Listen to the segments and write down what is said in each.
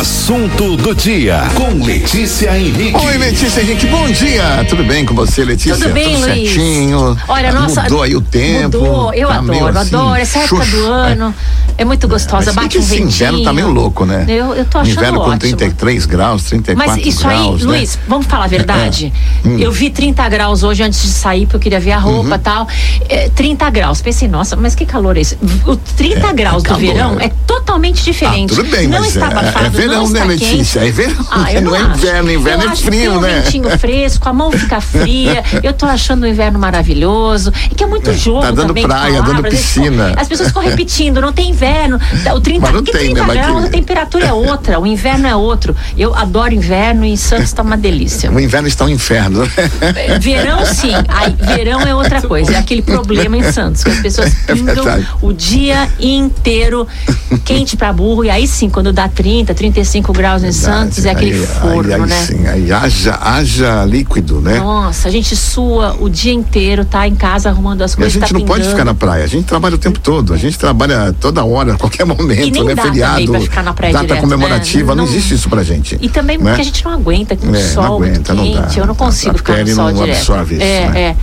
Assunto do dia com Letícia Henrique. Oi, Letícia Henrique, bom dia. Tudo bem com você, Letícia? Tudo bem, Tudo Luiz? certinho. Olha, nossa. Mudou aí o tempo. Mudou, eu tá adoro, assim, adoro. Essa época do ano é muito gostosa, Mas bate um esse ventinho. inverno tá meio louco, né? Eu, eu tô achando Inverno com ótimo. 33 graus, 34 Mas isso graus, aí, né? Luiz, vamos falar a verdade? Hum. Eu vi 30 graus hoje antes de sair, porque eu queria ver a roupa e Uhum. tal. É, 30 graus. Pensei, nossa, mas que calor é esse? O 30 É, graus é do calor, verão né? é totalmente diferente. Ah, tudo bem, não mas está é- abafado, é verão, não né, Letícia? É verão, Ah, eu não é acho. inverno, inverno Eu é frio, tem um né? ventinho fresco, a mão fica fria. Eu tô achando o inverno maravilhoso. E que é muito jogo tá dando também praia, dando palavras. Piscina. As pessoas ficam repetindo, não tem inverno. O 30, Mas não que tem, 30 né? Mas graus, que- a temperatura é outra, o inverno é outro. Eu adoro inverno e em Santos tá uma delícia. O inverno está um inferno. Verão, sim. Aí, verão é outra coisa. É aquele problema em Santos, que as pessoas É pingam verdade. o dia inteiro quente pra burro. E aí sim, quando dá 30, 35 graus em Santos, é aquele Aí- forno, aí, aí né? Sim, aí haja, haja líquido, né? Nossa, a gente sua o dia inteiro, tá em casa arrumando as E a coisas. gente tá não pode pingando. ficar na praia, a gente trabalha o tempo todo, a gente trabalha toda hora, a qualquer momento, né? Feriado, data direto, comemorativa, né? não, Não- existe isso pra gente. E também né? porque a gente não aguenta com É, sol não aguenta, muito não dá. quente. Eu não consigo A ficar no pele sol não direto. absorve isso, é, né? é.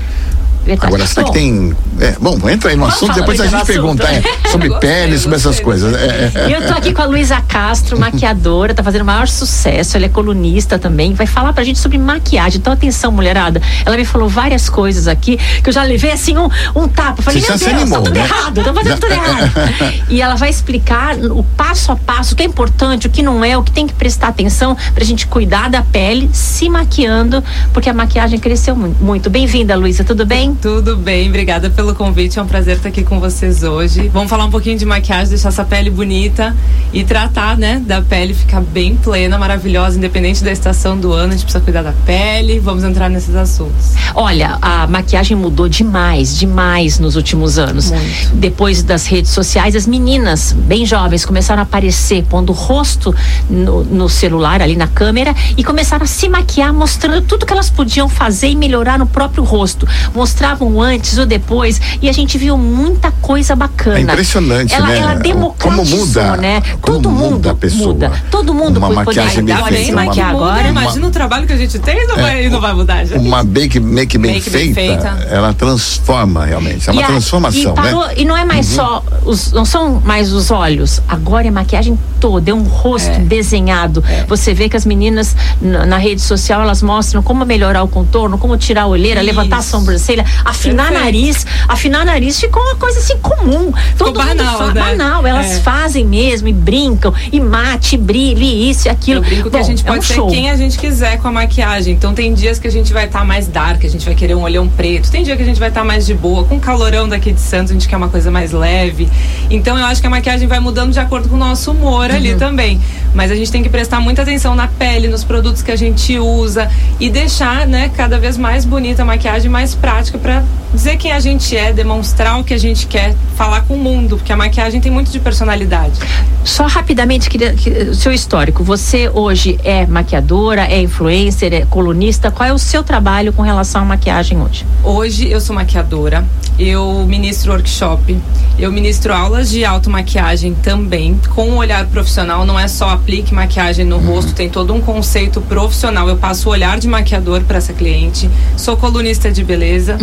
Agora, será que tem. É, bom, entra aí no assunto, depois a gente assunto. pergunta é, sobre Gostei, pele, sobre essas gostei coisas. É, é, Eu tô aqui com a Luísa Castro, maquiadora, tá fazendo o maior sucesso, ela é colunista também, vai falar pra gente sobre maquiagem. Então, atenção, mulherada. Ela me falou várias coisas aqui que eu já levei assim um, um tapa. Falei, Você meu Deus, animou, tá tudo né? errado, tô fazendo tudo errado. e ela vai explicar o passo a passo, o que é importante, o que não é, o que tem que prestar atenção pra gente cuidar da pele, se maquiando, porque a maquiagem cresceu mu- muito. Bem-vinda, Luísa, tudo bem? Tudo bem, obrigada pelo convite. É um prazer estar aqui com vocês hoje. Vamos falar um pouquinho de maquiagem, deixar essa pele bonita e tratar, né, da pele ficar bem plena, maravilhosa, independente da estação do ano. A gente precisa cuidar da pele. Vamos entrar nesses assuntos. Olha, a maquiagem mudou demais, demais nos últimos anos. Muito. Depois das redes sociais, as meninas bem jovens começaram a aparecer pondo o rosto no, no celular, ali na câmera, e começaram a se maquiar, mostrando tudo que elas podiam fazer e melhorar no próprio rosto. Mostravam antes, o depois, e a gente viu muita coisa bacana. É impressionante, ela, né? Ela democratizou, Como muda- né? como Todo muda mundo a pessoa. muda. Todo mundo Uma pode maquiagem bem pode feita, se uma- maquiar Muda, agora. Imagina o trabalho que a gente tem, não, vai, não vai mudar, gente. Uma make, make bem, Make bem feita, feita. ela transforma realmente. É uma E a- transformação, e, parou- né? e não é mais só, os, não são mais os olhos, agora é maquiagem toda, é um rosto É. desenhado. Você vê que as meninas na, na rede social elas mostram como melhorar o contorno, como tirar a olheira, Isso. levantar a sobrancelha, afinar Perfeito. nariz. Afinar nariz ficou uma coisa assim comum. Todo mundo banal, né? banal. Elas É. fazem mesmo e brincam, e mate, e brilha, e isso e aquilo. Eu brinco que a Bom, gente é pode um ser show. quem a gente quiser com a maquiagem. Então tem dias que a gente vai estar mais dark, a gente vai querer um olhão preto. Tem dia que a gente vai estar mais de boa, com o calorão daqui de Santos, a gente quer uma coisa mais leve. Então eu acho que a maquiagem vai mudando de acordo com o nosso humor ali Uhum. também. Mas a gente tem que prestar muita atenção na pele, nos produtos que a gente usa e deixar, né, cada vez mais bonita a maquiagem, mais prática pra dizer quem a gente é, demonstrar o que a gente quer, falar com o mundo, porque a maquiagem tem muito de personalidade. Só rapidamente, queria, que- o seu histórico. Você hoje é maquiadora, é influencer, é colunista. Qual é o seu trabalho com relação à maquiagem hoje? Hoje eu sou maquiadora, eu ministro workshop, eu ministro aulas de automaquiagem também, com um olhar profissional, não é só aplique maquiagem no rosto, tem todo um conceito profissional. Eu passo o olhar de maquiador para essa cliente, sou colunista de beleza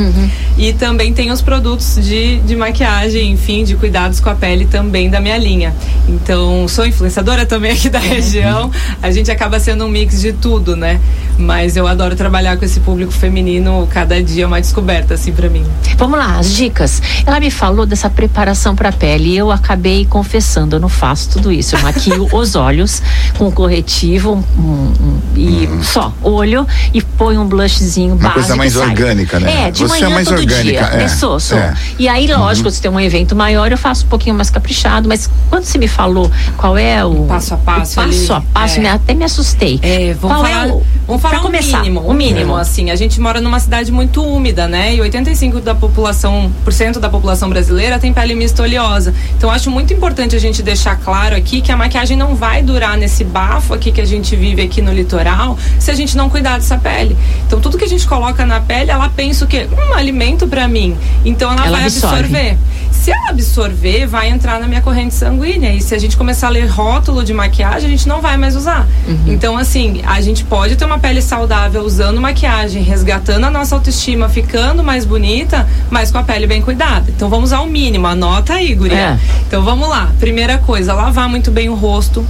e também tenho os produtos de, de maquiagem, enfim, de cuidados com a pele também da minha linha. Então, sou influenciadora também aqui da região, a gente acaba sendo um mix de tudo, né? Mas eu adoro trabalhar com esse público feminino, cada dia é uma descoberta, assim, pra mim. Vamos lá, as dicas. Ela me falou dessa preparação para a pele e eu acabei confessando, eu não faço tudo isso. Eu maquio os olhos com corretivo um- um- e só olho e põe um blushzinho Uma básico. coisa mais sai. orgânica, né? É, de Você é manhã mais todo orgânica, dia. é, É, sou, sou. é. E aí, lógico, se tem um evento maior, eu faço um pouquinho mais caprichado, mas quando você me falou qual é o Passo a passo o ali, passo a passo, é. me- até me assustei. É, vamos qual falar, é o, vamos falar o começar, mínimo, o mínimo. assim. A gente mora numa cidade muito úmida, né? E 85 da população, por cento da população brasileira tem pele mista oleosa. Então acho muito importante a gente deixar claro aqui que a maquiagem não vai durar nesse bafo aqui que a gente vive aqui no litoral, se a gente não cuidar dessa pele. Então tudo que a gente coloca na pele, ela pensa o quê? Um alimento pra mim. Então ela, Ela vai absorve. absorver. Se ela absorver, vai entrar na minha corrente sanguínea. E se a gente começar a ler rótulo de maquiagem, a gente não vai mais usar. Uhum. Então, assim, a gente pode ter uma pele saudável usando maquiagem, resgatando a nossa autoestima, ficando mais bonita, mas com a pele bem cuidada. Então, vamos ao mínimo. Anota aí, guria. É. Então, vamos lá. Primeira coisa, lavar muito bem o rosto.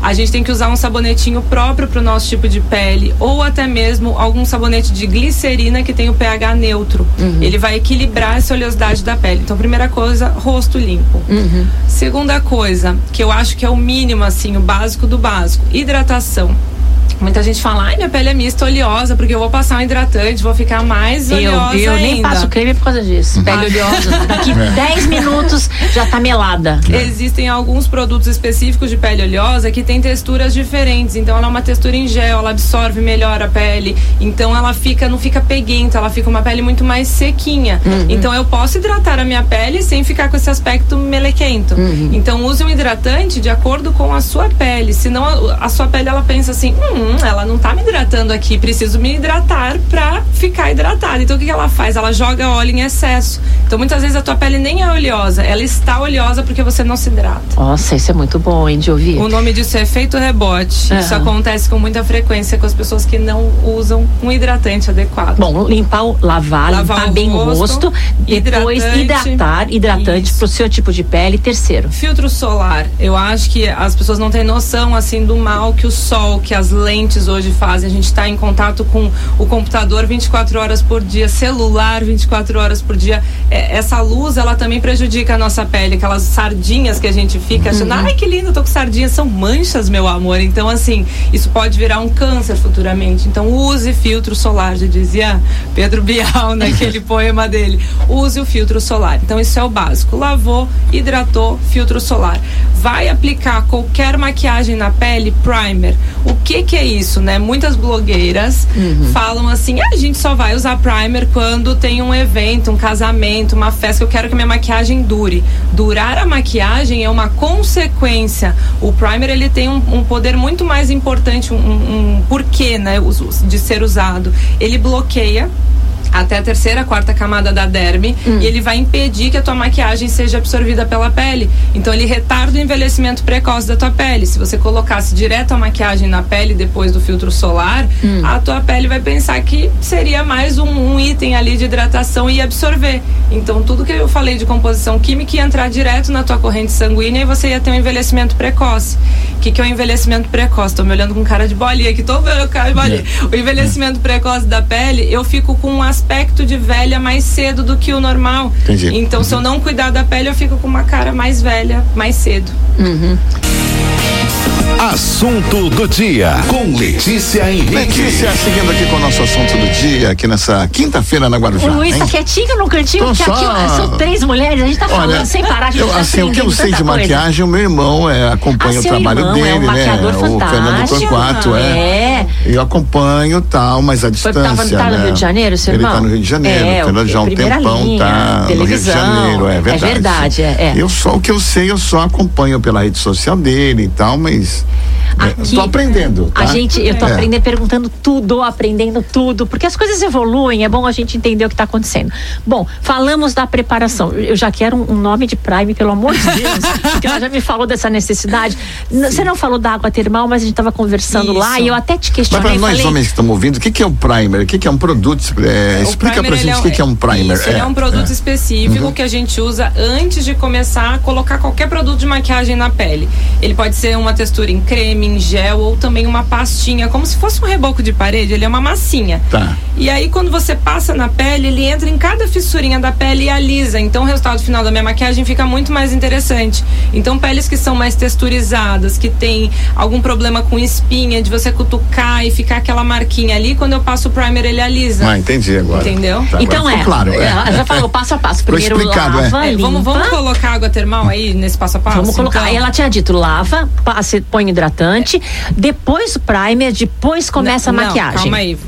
A gente tem que usar um sabonetinho próprio para o nosso tipo de pele ou até mesmo algum sabonete de glicerina que tem o pH neutro. Uhum. Ele vai equilibrar essa oleosidade da pele. Então, primeira coisa, rosto limpo. Uhum. Segunda coisa, que eu acho que é o mínimo assim, o básico do básico, hidratação. Muita gente fala, ai, minha pele é mista oleosa, porque eu vou passar um hidratante, vou ficar mais oleosa Eu, eu ainda. nem passo creme por causa disso. Pele oleosa. Daqui 10 minutos já tá melada. Existem alguns produtos específicos de pele oleosa que tem texturas diferentes. Então ela é uma textura em gel, ela absorve melhor a pele. Então ela fica, não fica peguenta, ela fica uma pele muito mais sequinha. Uhum. Então eu posso hidratar a minha pele sem ficar com esse aspecto melequento. Uhum. Então use um hidratante de acordo com a sua pele. Senão a, a sua pele ela pensa assim, hum, hum, ela não tá me hidratando aqui, preciso me hidratar pra ficar hidratada. Então o que, que ela faz? Ela joga óleo em excesso. Então muitas vezes a tua pele nem é oleosa, ela está oleosa porque você não se hidrata. Nossa, isso é muito bom, hein, de ouvir. O nome disso é efeito rebote. Uhum. Isso acontece com muita frequência com as pessoas que não usam um hidratante adequado. Bom, limpar, o, lavar, lavar limpar o bem rosto, o rosto, depois hidratante, hidratar, hidratante para o seu tipo de pele. Terceiro. Filtro solar. Eu acho que as pessoas não têm noção assim do mal que o sol, que as lentes hoje fazem. A gente está em contato com o computador 24 horas por dia, celular 24 horas por dia. É, essa luz, ela também prejudica a nossa pele. Aquelas sardinhas que a gente fica achando, uhum. ai que lindo, tô com sardinhas. São manchas, meu amor. Então, assim, isso pode virar um câncer futuramente. Então, use filtro solar, já dizia Pedro Bial naquele poema dele. Use o filtro solar. Então, isso é o básico. Lavou, hidratou, filtro solar. Vai aplicar qualquer maquiagem na pele, primer. O que que é isso, né? Muitas blogueiras uhum. falam assim: ah, a gente só vai usar primer quando tem um evento, um casamento, uma festa, eu quero que minha maquiagem dure. Durar a maquiagem é uma consequência. O primer ele tem um, um poder muito mais importante, um, um porquê, né? De ser usado. Ele bloqueia até a terceira, quarta camada da derme hum. e ele vai impedir que a tua maquiagem seja absorvida pela pele. Então ele retarda o envelhecimento precoce da tua pele. Se você colocasse direto a maquiagem na pele depois do filtro solar, hum. a tua pele vai pensar que seria mais um, um, item ali de hidratação e absorver. Então tudo que eu falei de composição química ia entrar direto na tua corrente sanguínea e você ia ter um envelhecimento precoce. O que, que é o envelhecimento precoce? Estou me olhando com cara de bolinha aqui, tô vendo cara de bolinha. É. O envelhecimento precoce da pele, eu fico com um aspecto de velha mais cedo do que o normal. Entendi. Então, uhum. se eu não cuidar da pele, eu fico com uma cara mais velha mais cedo. Uhum. Assunto do dia com Letícia Henrique. Letícia, seguindo aqui com o nosso assunto do dia, aqui nessa quinta-feira na Guarujá. O Luiz tá quietinho no cantinho, porque só... aqui são três mulheres, a gente tá falando Olha, sem parar, a gente eu, tá Assim, o que eu sei de coisa. maquiagem, o meu irmão é, acompanha ah, o trabalho irmão, dele, é um né? O Fernando Torquato, é. é. Eu acompanho tal, mas a distância. Foi, tava, tá no né? Rio de Janeiro, seu Ele irmão? tá no Rio de Janeiro, é, o Fernando já há um tempão linha, tá no Rio de Janeiro, é verdade. É verdade, é. é. Eu só, o que eu sei, eu só acompanho pela rede social dele e tal, mas Aqui, tô aprendendo. Tá? A gente, eu tô é. aprendendo, perguntando tudo, aprendendo tudo, porque as coisas evoluem, é bom a gente entender o que está acontecendo. Bom, falamos da preparação. Eu já quero um, um nome de Prime, pelo amor de Deus, porque ela já me falou dessa necessidade. Sim. Você não falou da água termal, mas a gente estava conversando Isso. lá e eu até te questionei. Mas para nós falei... homens que estamos ouvindo, o que, que é um primer? O que, que é um produto? É, explica para gente é, o que, que é um primer. Isso, é, ele é um produto é. específico uhum. que a gente usa antes de começar a colocar qualquer produto de maquiagem na pele. Ele pode ser uma textura em creme, em gel ou também uma pastinha, como se fosse um reboco de parede, ele é uma massinha. Tá. E aí quando você passa na pele, ele entra em cada fissurinha da pele e alisa. Então o resultado final da minha maquiagem fica muito mais interessante. Então peles que são mais texturizadas, que tem algum problema com espinha, de você cutucar e ficar aquela marquinha ali, quando eu passo o primer ele alisa. Ah, entendi agora. Entendeu? Tá, então é, claro, é. Ela já falou passo a passo. Primeiro explicado, lava, é. É, vamos, vamos colocar água termal aí nesse passo a passo? Vamos colocar. Então. Aí ela tinha dito lava, passe, põe hidratante, depois o primer, depois começa não, a maquiagem. Não, calma aí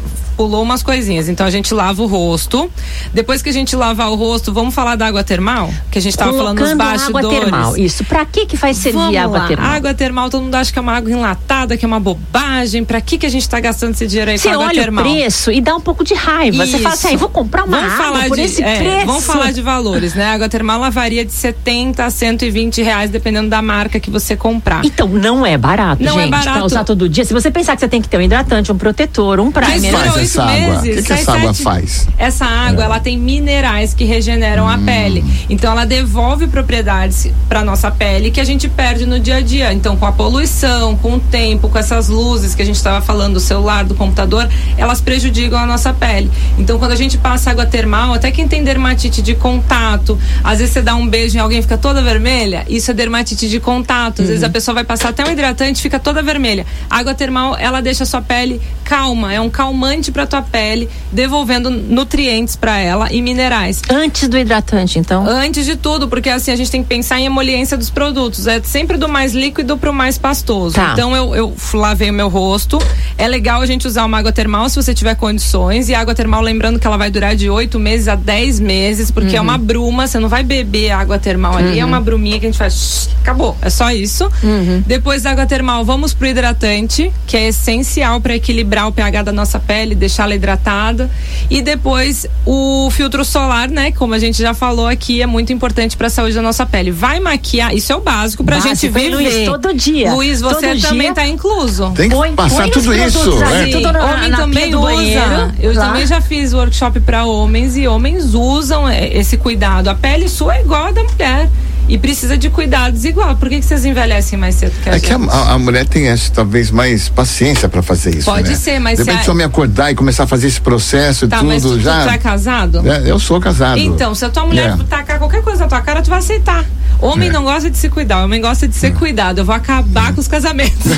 pulou umas coisinhas. Então a gente lava o rosto. Depois que a gente lavar o rosto, vamos falar da água termal? Que a gente tava falando nos bastidores. água termal, isso. Pra que que faz servir vamos água lá. termal? Água termal, todo mundo acha que é uma água enlatada, que é uma bobagem. Pra que que a gente tá gastando esse dinheiro aí Você com água olha termal? o preço e dá um pouco de raiva. Isso. Você fala assim, vou comprar uma vamos água falar por de, esse é, preço. Vamos falar de valores, né? A água termal ela varia de 70 a 120 reais, dependendo da marca que você comprar. Então, não é barato, não é gente, é barato. pra usar todo dia. Se você pensar que você tem que ter um hidratante, um protetor, um primer. Mas essa água? O que, que essa água faz? Essa água, é. ela tem minerais que regeneram hum. a pele. Então, ela devolve propriedades para nossa pele que a gente perde no dia a dia. Então, com a poluição, com o tempo, com essas luzes que a gente estava falando do celular, do computador, elas prejudicam a nossa pele. Então, quando a gente passa água termal, até quem tem dermatite de contato, às vezes você dá um beijo em alguém fica toda vermelha, isso é dermatite de contato. Às uhum. vezes a pessoa vai passar até um hidratante fica toda vermelha. A água termal, ela deixa a sua pele calma, é um calmante para tua pele, devolvendo nutrientes para ela e minerais. Antes do hidratante, então? Antes de tudo, porque assim a gente tem que pensar em emoliência dos produtos. É sempre do mais líquido pro mais pastoso. Tá. Então eu, eu lavei o meu rosto. É legal a gente usar uma água termal se você tiver condições. E a água termal, lembrando que ela vai durar de 8 meses a 10 meses, porque é uhum. é uma bruma, você não vai beber água termal ali, é uhum. uma bruminha que a gente faz. Acabou. É só isso. Uhum. Depois da água termal, vamos pro hidratante, que é essencial para equilibrar o pH da nossa pele, deixá-la hidratada. E depois o filtro solar, né? Como a gente já falou aqui, é muito importante para a saúde da nossa pele. Vai maquiar, isso é o básico pra básico, gente viver. Luiz, todo dia. Luiz, você todo também dia. tá incluso. Tem que põe, passar põe tudo isso. Né? Tudo na, Homem na também usa. Banheiro, eu lá. também já fiz workshop para homens e homens usam é, esse cuidado. A pele sua é igual a da mulher e precisa de cuidados igual. Por que, que vocês envelhecem mais cedo que a é gente? É que a, a, mulher tem essa, talvez mais paciência para fazer isso. Pode né? ser, mas de repente se, a... homem acordar e começar a fazer esse processo tá, e tudo mas tu, já. Tu é casado? É, eu sou casado. Então, se a tua mulher é. tacar qualquer coisa na tua cara, tu vai aceitar. Homem é. não gosta de se cuidar, homem gosta de ser é. cuidado. Eu vou acabar com os casamentos.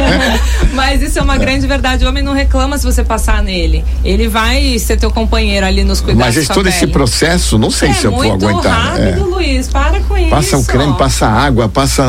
Mas isso é uma é. grande verdade. O homem não reclama se você passar nele. Ele vai ser teu companheiro ali nos cuidados. Mas todo esse processo, não sei é se eu vou aguentar. É muito rápido, Luiz. Para com isso. Passa o creme, passa água, passa.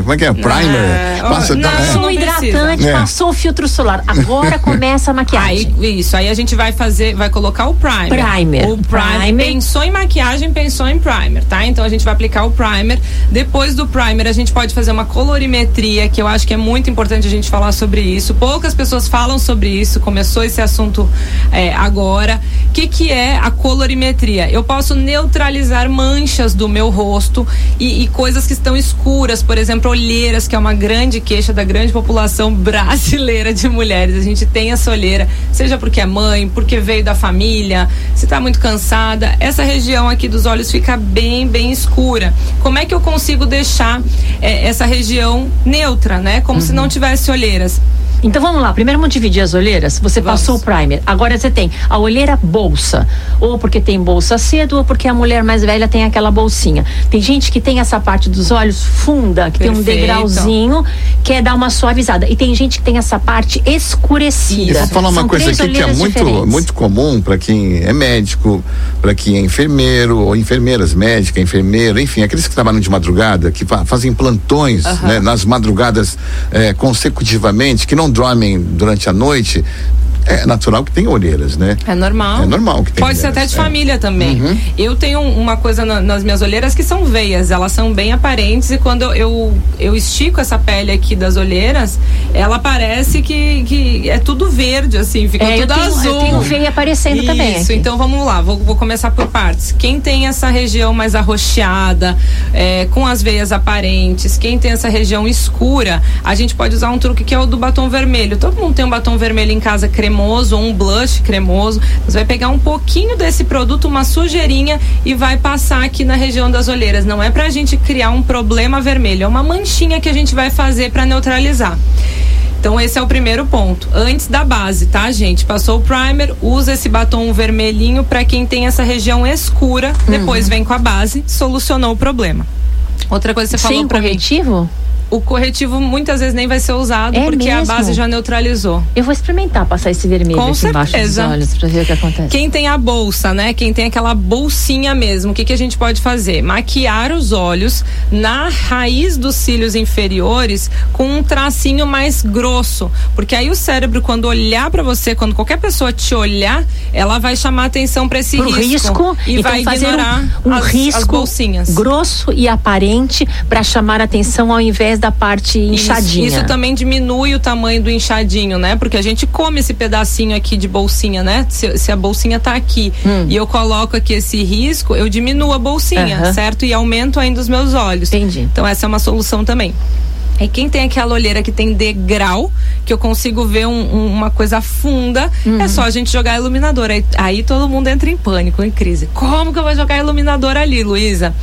como é que é? Primer. passa, não, passou hidratante, passou o filtro solar. Agora começa a maquiagem. Aí, isso. Aí a gente vai fazer, vai colocar o primer. Primer. O primer. primer. Pensou em maquiagem, pensou em primer, tá? Então a gente vai aplicar o primer primer. Depois do primer, a gente pode fazer uma colorimetria, que eu acho que é muito importante a gente falar sobre isso. Poucas pessoas falam sobre isso, começou esse assunto é, agora. O que, que é a colorimetria? Eu posso neutralizar manchas do meu rosto e, e coisas que estão escuras, por exemplo, olheiras, que é uma grande queixa da grande população brasileira de mulheres. A gente tem essa olheira, seja porque é mãe, porque veio da família, se está muito cansada. Essa região aqui dos olhos fica bem, bem escura. Como como é que eu consigo deixar é, essa região neutra, né? Como uhum. se não uhum. tivesse olheiras. Então vamos lá, primeiro vamos dividir as olheiras. Você vamos. passou o primer. Agora você tem a olheira bolsa. Ou porque tem bolsa cedo, ou porque a mulher mais velha tem aquela bolsinha. Tem gente que tem essa parte dos olhos funda, que Perfeito. tem um degrauzinho, quer dar uma suavizada. E tem gente que tem essa parte escurecida. Eu vou falar uma São coisa aqui que é muito, muito comum para quem é médico, para quem é enfermeiro, ou enfermeiras médicas, enfermeiro, enfim, aqueles que trabalham de madrugada, que fazem plantões uhum. né, nas madrugadas eh, consecutivamente, que não dormem durante a noite, é natural que tenha olheiras, né? É normal. É normal que tenha. Pode olheiras, ser até de é. família também. Uhum. Eu tenho uma coisa na, nas minhas olheiras que são veias, elas são bem aparentes e quando eu, eu, eu, estico essa pele aqui das olheiras, ela parece que, que é tudo verde, assim, fica é, tudo eu tenho, azul. Eu tenho veia aparecendo Isso, também. Isso, então vamos lá, vou, vou, começar por partes. Quem tem essa região mais arroxeada, é, com as veias aparentes, quem tem essa região escura, a gente pode usar um truque que é o do batom vermelho. Todo mundo tem um batom vermelho em casa cremoso ou um blush cremoso. Você vai pegar um pouquinho desse produto, uma sujeirinha e vai passar aqui na região das olheiras. Não é pra gente criar um problema vermelho, é uma manchinha que a gente vai fazer para neutralizar. Então esse é o primeiro ponto. Antes da base, tá, gente? Passou o primer, usa esse batom vermelhinho para quem tem essa região escura. Uhum. Depois vem com a base, solucionou o problema. Outra coisa que você falou Sem para corretivo? Mim, o corretivo muitas vezes nem vai ser usado É porque mesmo? a base já neutralizou. Eu vou experimentar passar esse vermelho Com aqui embaixo dos certeza. olhos pra ver o que acontece. Quem tem a bolsa, né? Quem tem aquela bolsinha mesmo, o que, que a gente pode fazer? Maquiar os olhos na raiz dos cílios inferiores com um tracinho mais grosso. Porque aí o cérebro, quando olhar pra você, quando qualquer pessoa te olhar, ela vai chamar atenção pra esse Pro risco, e então vai fazer ignorar um, um as, risco as bolsinhas. grosso e aparente para chamar atenção ao invés da parte inchadinha. Isso, isso também diminui o tamanho do inchadinho, né? Porque a gente come esse pedacinho aqui de bolsinha, né? Se, se a bolsinha tá aqui e eu coloco aqui esse risco, eu diminuo a bolsinha, Hum. Aham. certo? E aumento ainda os meus olhos. Entendi. Então essa é uma solução também. E quem tem aquela olheira que tem degrau, que eu consigo ver um- um- uma coisa funda, Uhum. é só a gente jogar iluminador. Aí, aí todo mundo entra em pânico, em crise. Como que eu vou jogar iluminador ali, Luísa?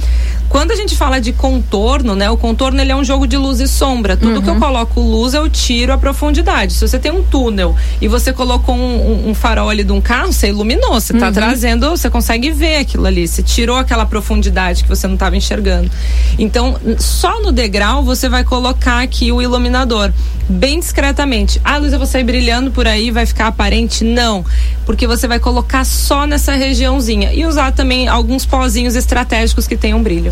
Quando a gente fala de contorno, né? O contorno ele é um jogo de luz e sombra. Tudo que eu coloco luz, eu tiro a profundidade. Se você tem um túnel e você colocou um, um- um farol ali de um carro, você iluminou, você tá trazendo, você consegue ver aquilo ali. Você tirou aquela profundidade que você não estava enxergando. Então, só no degrau você vai colocar aqui o iluminador. Bem discretamente. Ah, Luísa, eu vou sair brilhando por aí, vai ficar aparente? Não. Porque você vai colocar só nessa regiãozinha. E usar também alguns pozinhos estratégicos que tenham brilho.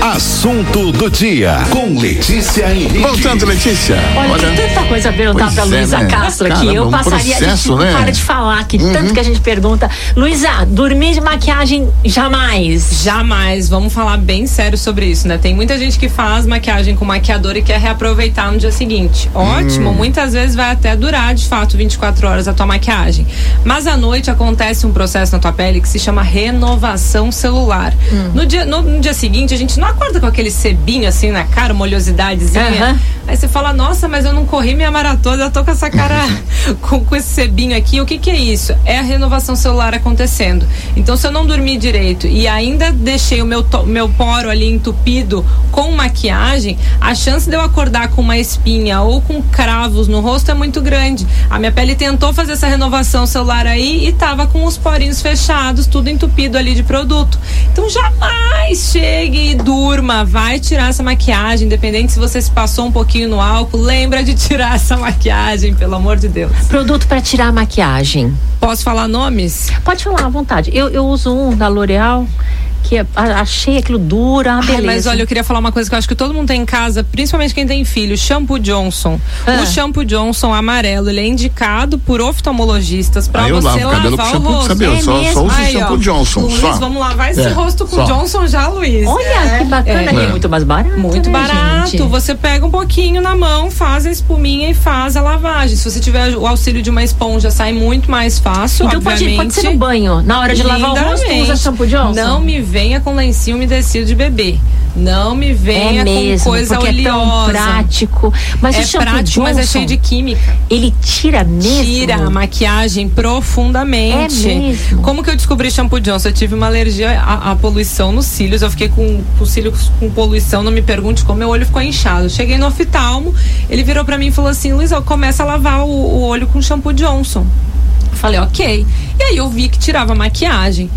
Assunto do dia com Letícia Henrique. Voltando, Letícia. Olha, tem tanta coisa a perguntar pra é, Luísa né? Castro aqui. Caramba, eu um passaria, a gente processo, não né? para de falar aqui, tanto que a gente pergunta. Luísa, dormir de maquiagem jamais. Jamais, vamos falar bem sério sobre isso, né? Tem muita gente que faz maquiagem com maquiador e quer reaproveitar no dia seguinte. Ótimo, muitas vezes vai até durar de fato 24 horas a tua maquiagem. Mas à noite acontece um processo na tua pele que se chama renovação celular. No, dia, no, no dia seguinte, a gente não acorda com aquele sebinho assim na cara, uma oleosidadezinha. Aí você fala, nossa, mas eu não corri minha maratona, eu tô com essa cara, com, com esse sebinho aqui. O que que é isso? É a renovação celular acontecendo. Então, se eu não dormir direito e ainda deixei o meu, meu poro ali entupido com maquiagem, a chance de eu acordar com uma espinha ou com cravos no rosto é muito grande. A minha pele tentou fazer essa renovação celular aí e tava com os porinhos fechados, tudo entupido ali de produto. Então, jamais chegue e durma. Vai tirar essa maquiagem, independente se você se passou um pouquinho no álcool, lembra de tirar essa maquiagem, pelo amor de Deus. Produto pra tirar a maquiagem. Posso falar nomes? Pode falar à vontade. Eu, eu uso um da L'Oreal que é- achei aquilo dura, uma Ai, beleza. mas olha, eu queria falar uma coisa que eu acho que todo mundo tem em casa, principalmente quem tem filho, shampoo Johnson. Ah. O shampoo Johnson amarelo, ele é indicado por oftalmologistas eu você lavo o cabelo com lavar o shampoo, rosto. sabe? Eu É só, mesmo? só uso Aí, shampoo ó, Johnson. Luiz, só. vamos lavar esse É, rosto com só. Johnson já, Luiz. Olha É, que bacana, é. é muito mais barato. Muito né, barato. gente? Você pega um pouquinho na mão, faz a espuminha e faz a lavagem. Se você tiver o auxílio de uma esponja, sai muito mais fácil. Então pode, obviamente. pode ser no banho. Na hora de lavar o rosto, usa shampoo Johnson? Não me venha com lencinho umedecido de bebê. Não me venha é mesmo, com coisa porque é tão oleosa. prático. Mas é o shampoo prático, mas é Johnson, cheio de química. Ele tira mesmo? Tira a maquiagem profundamente. É mesmo? Como que eu descobri shampoo Johnson? Eu tive uma alergia à, à poluição nos cílios. Eu fiquei com, os cílios com poluição. Não me pergunte como meu olho ficou inchado. Cheguei no oftalmo, ele virou pra mim e falou assim: Luiz, começa a lavar o, o olho com shampoo Johnson. Falei, ok. E aí eu vi que tirava maquiagem.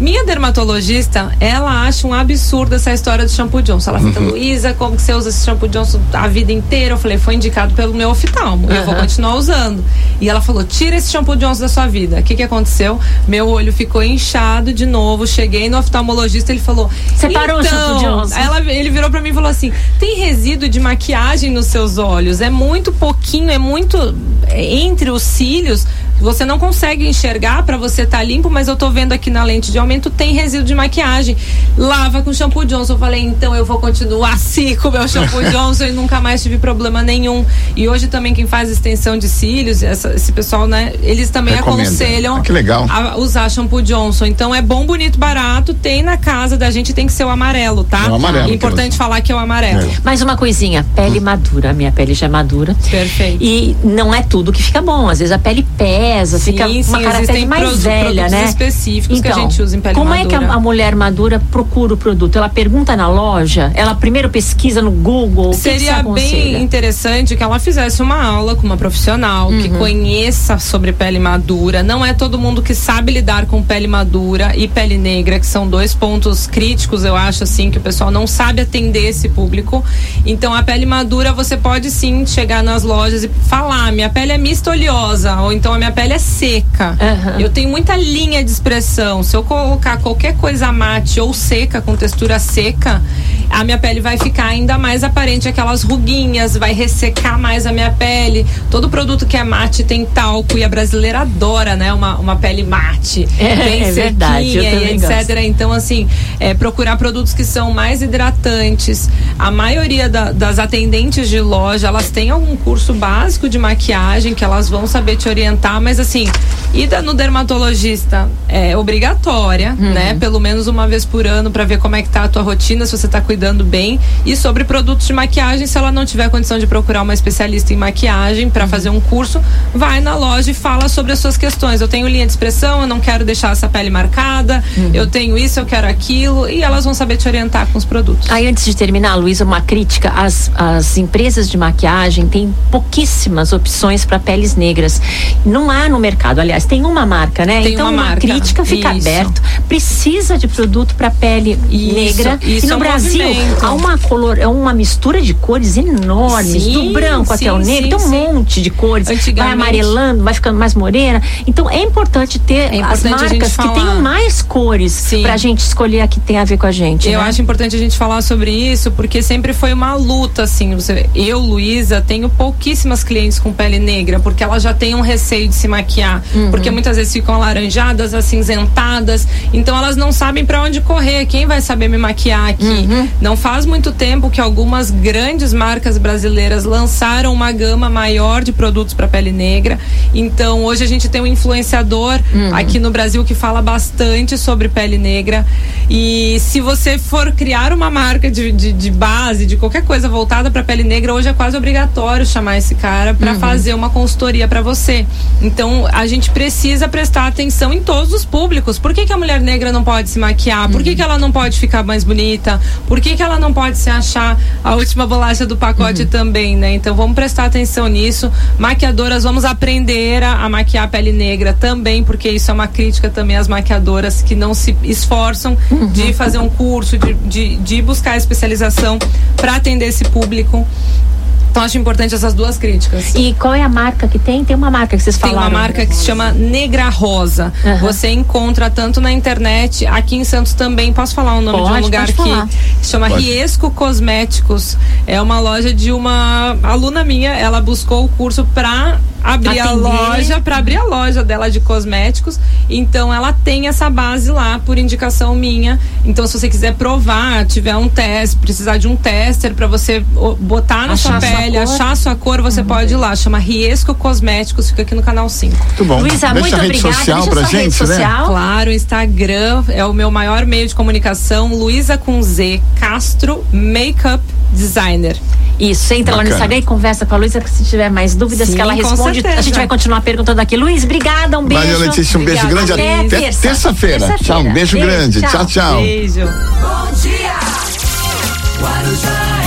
Minha dermatologista, ela acha um absurdo essa história do shampoo Johnson. Ela fica, Luísa, como que você usa esse shampoo Johnson a vida inteira? Eu falei, foi indicado pelo meu oftalmo. E eu vou continuar usando. E ela falou, tira esse shampoo Johnson da sua vida. O que que aconteceu? Meu olho ficou inchado de novo. Cheguei no oftalmologista, ele falou... Você parou o shampoo então, Johnson? Ela, ele virou pra mim e falou assim, tem resíduo de maquiagem nos seus olhos. É muito pouquinho, é muito... é, Entre os cílios... Você não consegue enxergar pra você estar limpo, mas eu tô vendo aqui na lente de aumento tem resíduo de maquiagem. Lava com shampoo Johnson. Eu falei, então eu vou continuar assim com o meu shampoo Johnson e nunca mais tive problema nenhum. E hoje também quem faz extensão de cílios, essa- esse pessoal, né, eles também Recomenda. aconselham Ah, que legal. a usar shampoo Johnson. Então é bom, bonito, barato. Tem na casa da gente, tem que ser o amarelo, tá? É o amarelo que Importante você- falar que é o amarelo. É. Mais uma coisinha, pele madura. A minha pele já é madura. Perfeito. E não é tudo que fica bom. Às vezes a pele pede resa, sim, fica sim, uma cara mais velha, né? específicos então, que a gente usa em pele como madura. é que a, a, mulher madura procura o produto? Ela pergunta na loja? Ela primeiro pesquisa no Google? Seria bem interessante que ela fizesse uma aula com uma profissional uhum. que conheça sobre pele madura. Não é todo mundo que sabe lidar com pele madura e pele negra, que são dois pontos críticos, eu acho assim, que o pessoal não sabe atender esse público. Então a pele madura você pode sim chegar nas lojas e falar: minha pele é mista oleosa, ou então a minha pele é seca. Uhum. Eu tenho muita linha de expressão. Se eu colocar qualquer coisa mate ou seca, com textura seca, a minha pele vai ficar ainda mais aparente aquelas ruguinhas, vai ressecar mais a minha pele. Todo produto que é mate tem talco e a brasileira adora, né? Uma, uma pele mate. É, bem é verdade, e etc. Gosto. Então, assim, é, procurar produtos que são mais hidratantes. A maioria da, das atendentes de loja, elas têm algum curso básico de maquiagem que elas vão saber te orientar, mas assim, ida no dermatologista é obrigatória, uhum. né? Pelo menos uma vez por ano para ver como é que tá a tua rotina, se você tá cuidando bem. E sobre produtos de maquiagem, se ela não tiver condição de procurar uma especialista em maquiagem para uhum. fazer um curso, vai na loja e fala sobre as suas questões. Eu tenho linha de expressão, eu não quero deixar essa pele marcada, uhum. eu tenho isso, eu quero aquilo, e elas vão saber te orientar com os produtos. Aí antes de terminar, Luísa, uma crítica: as, as empresas de maquiagem têm pouquíssimas opções para peles negras. Não há no mercado, aliás, tem uma marca, né? Tem então uma, uma crítica fica isso. aberto. Precisa de produto para pele isso, negra. Isso e no é Brasil movimento. Há uma color, é uma mistura de cores enormes, sim, do branco sim, até o negro, sim, tem um monte de cores. Vai amarelando, vai ficando mais morena. Então é importante ter é importante as marcas que tenham mais cores para a gente escolher a que tem a ver com a gente. Eu né? acho importante a gente falar sobre isso, porque sempre foi uma luta, assim. Eu, Luísa, tenho pouquíssimas clientes com pele negra, porque elas já têm um receio de se maquiar. Uhum. Porque muitas vezes ficam alaranjadas, acinzentadas. Então elas não sabem para onde correr. Quem vai saber me maquiar aqui? Uhum. Não faz muito tempo que algumas grandes marcas brasileiras lançaram uma gama maior de produtos para pele negra. Então hoje a gente tem um influenciador uhum. aqui no Brasil que fala bastante sobre pele negra. E se você for criar uma marca de, de, de base, de qualquer coisa voltada para pele negra, hoje é quase obrigatório chamar esse cara para uhum. fazer uma consultoria para você. Então a gente precisa prestar atenção em todos os públicos. Por que, que a mulher negra não pode se maquiar? Por que, que ela não pode ficar mais bonita? Por que, que ela não pode se achar a última bolacha do pacote uhum. também, né? Então vamos prestar atenção nisso. Maquiadoras, vamos aprender a, a maquiar a pele negra também, porque isso é uma crítica também às maquiadoras que não se esforçam uhum. de fazer um curso, de, de, de buscar especialização para atender esse público. Então acho importante essas duas críticas. E qual é a marca que tem? Tem uma marca que vocês falaram? Tem uma marca que se chama Negra Rosa. Uhum. Você encontra tanto na internet, aqui em Santos também. Posso falar o nome pode, de um lugar que se chama pode. Riesco Cosméticos. É uma loja de uma aluna minha. Ela buscou o curso para abrir Atender. a loja, para abrir a loja dela de cosméticos. Então ela tem essa base lá por indicação minha. Então se você quiser provar, tiver um teste, precisar de um tester para você botar na achar sua pele, sua achar a sua cor, você uhum. pode ir lá. Chama Riesco Cosméticos, fica aqui no canal 5. Muito bom. Luísa, muito a rede obrigada. Social Deixa pra gente, rede social. Né? Claro, o Instagram é o meu maior meio de comunicação, Luísa com Z Castro Makeup Designer. Isso, entra Bacana. lá no Instagram e conversa com a Luísa, se tiver mais dúvidas Sim, que ela responde. A gente vai continuar perguntando aqui. Luiz, obrigada, um beijo. Valeu, Letícia, um beijo grande. Até, até terça-feira. Terça tchau, um beijo, beijo grande. Tchau, tchau. Beijo. Bom dia. Guarujá.